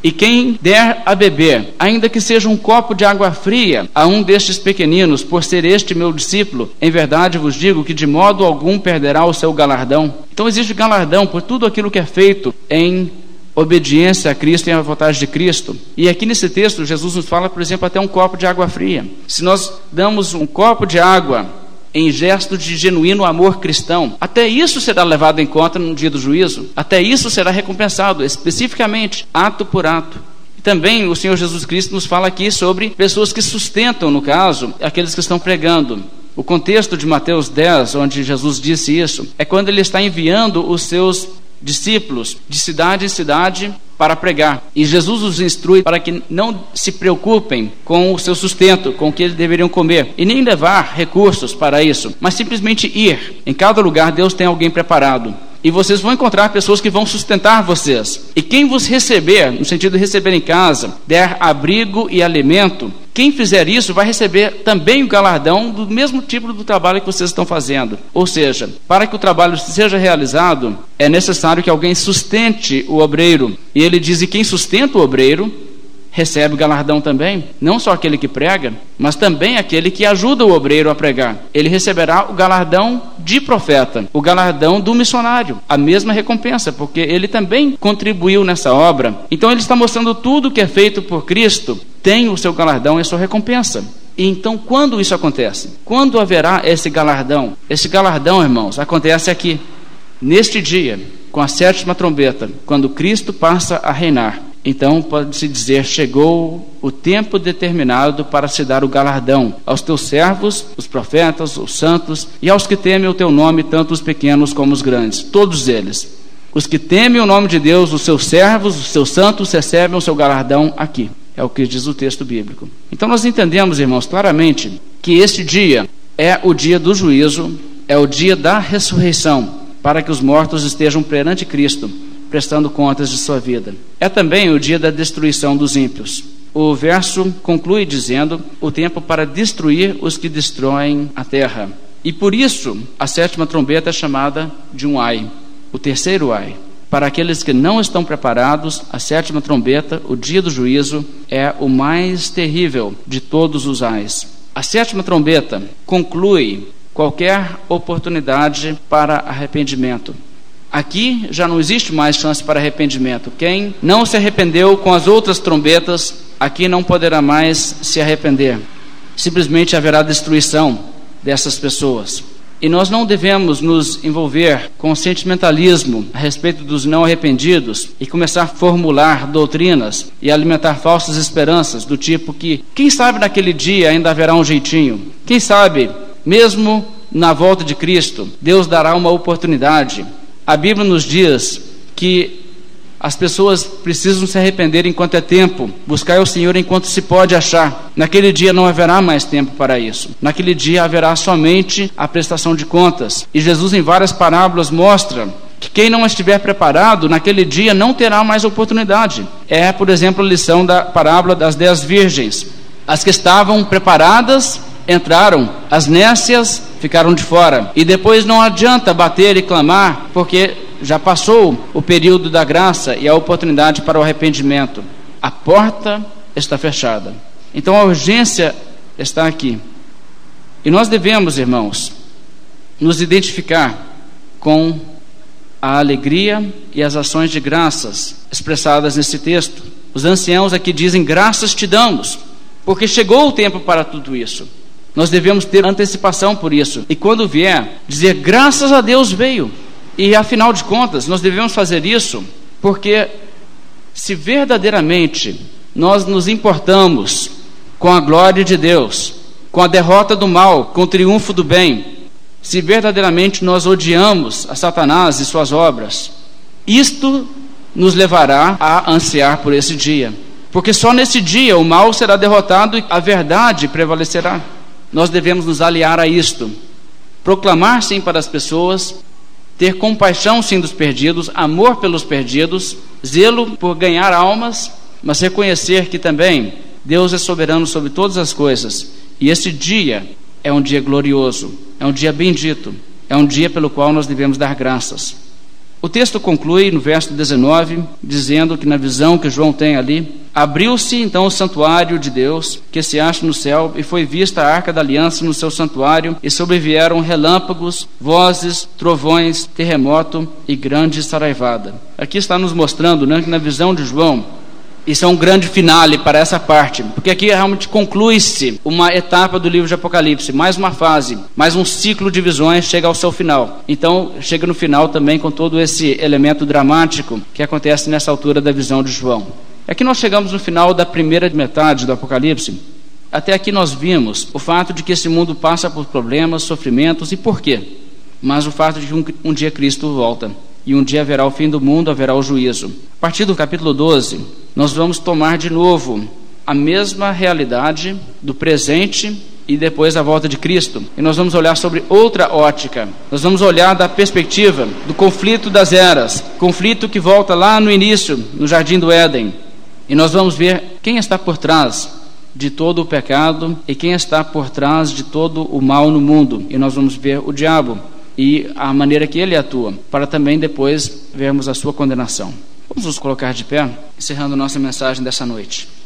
E quem der a beber, ainda que seja um copo de água fria, a um destes pequeninos, por ser este meu discípulo, em verdade vos digo que de modo algum perderá o seu galardão. Então existe galardão por tudo aquilo que é feito em obediência a Cristo e à vontade de Cristo. E aqui nesse texto, Jesus nos fala, por exemplo, até um copo de água fria. Se nós damos um copo de água em gesto de genuíno amor cristão. Até isso será levado em conta no dia do juízo. Até isso será recompensado, especificamente, ato por ato. Também o Senhor Jesus Cristo nos fala aqui sobre pessoas que sustentam, no caso, aqueles que estão pregando. O contexto de Mateus 10, onde Jesus disse isso, é quando ele está enviando os seus discípulos de cidade em cidade para pregar. E Jesus os instrui para que não se preocupem com o seu sustento, com o que eles deveriam comer, e nem levar recursos para isso, mas simplesmente ir. Em cada lugar, Deus tem alguém preparado. E vocês vão encontrar pessoas que vão sustentar vocês. E quem vos receber, no sentido de receber em casa, der abrigo e alimento, quem fizer isso vai receber também o galardão do mesmo tipo do trabalho que vocês estão fazendo. Ou seja, para que o trabalho seja realizado, é necessário que alguém sustente o obreiro. E ele diz: e quem sustenta o obreiro recebe o galardão também, não só aquele que prega, mas também aquele que ajuda o obreiro a pregar. Ele receberá o galardão de profeta, o galardão do missionário, a mesma recompensa, porque ele também contribuiu nessa obra. Então ele está mostrando tudo que é feito por Cristo tem o seu galardão e a sua recompensa. Então, quando isso acontece? Quando haverá esse galardão? Esse galardão, irmãos, acontece aqui, neste dia, com a sétima trombeta, quando Cristo passa a reinar. Então pode-se dizer: chegou o tempo determinado para se dar o galardão aos teus servos, os profetas, os santos, e aos que temem o teu nome, tanto os pequenos como os grandes, todos eles. Os que temem o nome de Deus, os seus servos, os seus santos, recebem o seu galardão aqui. É o que diz o texto bíblico. Então nós entendemos, irmãos, claramente que este dia é o dia do juízo, é o dia da ressurreição, para que os mortos estejam perante Cristo prestando contas de sua vida. É também o dia da destruição dos ímpios. O verso conclui dizendo: o tempo para destruir os que destroem a terra. E por isso a sétima trombeta é chamada de um ai, o terceiro ai. Para aqueles que não estão preparados, a sétima trombeta, o dia do juízo, é o mais terrível de todos os ais. A sétima trombeta conclui qualquer oportunidade para arrependimento. Aqui já não existe mais chance para arrependimento. Quem não se arrependeu com as outras trombetas, aqui não poderá mais se arrepender. Simplesmente haverá destruição dessas pessoas. E nós não devemos nos envolver com sentimentalismo a respeito dos não arrependidos e começar a formular doutrinas e alimentar falsas esperanças do tipo que, quem sabe naquele dia ainda haverá um jeitinho. Quem sabe, mesmo na volta de Cristo, Deus dará uma oportunidade. A Bíblia nos diz que as pessoas precisam se arrepender enquanto é tempo, buscar o Senhor enquanto se pode achar. Naquele dia não haverá mais tempo para isso. Naquele dia haverá somente a prestação de contas. E Jesus, em várias parábolas, mostra que quem não estiver preparado naquele dia não terá mais oportunidade. É, por exemplo, a lição da parábola das dez virgens. As que estavam preparadas entraram, as nécias ficaram de fora. E depois não adianta bater e clamar, porque já passou o período da graça e a oportunidade para o arrependimento. A porta está fechada. Então a urgência está aqui. E nós devemos, irmãos, nos identificar com a alegria e as ações de graças expressadas nesse texto. Os anciãos aqui dizem: graças te damos, porque chegou o tempo para tudo isso. Nós devemos ter antecipação por isso. E quando vier, dizer: graças a Deus veio. E afinal de contas, nós devemos fazer isso porque se verdadeiramente nós nos importamos com a glória de Deus, com a derrota do mal, com o triunfo do bem, se verdadeiramente nós odiamos a Satanás e suas obras, isto nos levará a ansiar por esse dia. Porque só nesse dia o mal será derrotado e a verdade prevalecerá. Nós devemos nos aliar a isto. Proclamar sim para as pessoas ter compaixão sim dos perdidos, amor pelos perdidos, zelo por ganhar almas, mas reconhecer que também Deus é soberano sobre todas as coisas. E esse dia é um dia glorioso, é um dia bendito, é um dia pelo qual nós devemos dar graças. O texto conclui no verso 19, dizendo que na visão que João tem ali, abriu-se então o santuário de Deus, que se acha no céu, e foi vista a arca da aliança no seu santuário, e sobrevieram relâmpagos, vozes, trovões, terremoto e grande saraivada. Aqui está nos mostrando né, que na visão de João, isso é um grande finale para essa parte, porque aqui realmente conclui-se uma etapa do livro de Apocalipse, mais uma fase, mais um ciclo de visões chega ao seu final. Então, chega no final também com todo esse elemento dramático que acontece nessa altura da visão de João. Aqui nós chegamos no final da primeira metade do Apocalipse. Até aqui nós vimos o fato de que esse mundo passa por problemas, sofrimentos e por quê? Mas o fato de que um, um dia Cristo volta e um dia haverá o fim do mundo, haverá o juízo. A partir do capítulo 12, nós vamos tomar de novo a mesma realidade do presente e depois a volta de Cristo. E nós vamos olhar sobre outra ótica. Nós vamos olhar da perspectiva do conflito das eras, conflito que volta lá no início, no jardim do Éden. E nós vamos ver quem está por trás de todo o pecado e quem está por trás de todo o mal no mundo. E nós vamos ver o diabo e a maneira que ele atua, para também depois vermos a sua condenação. Vamos nos colocar de pé, encerrando nossa mensagem dessa noite.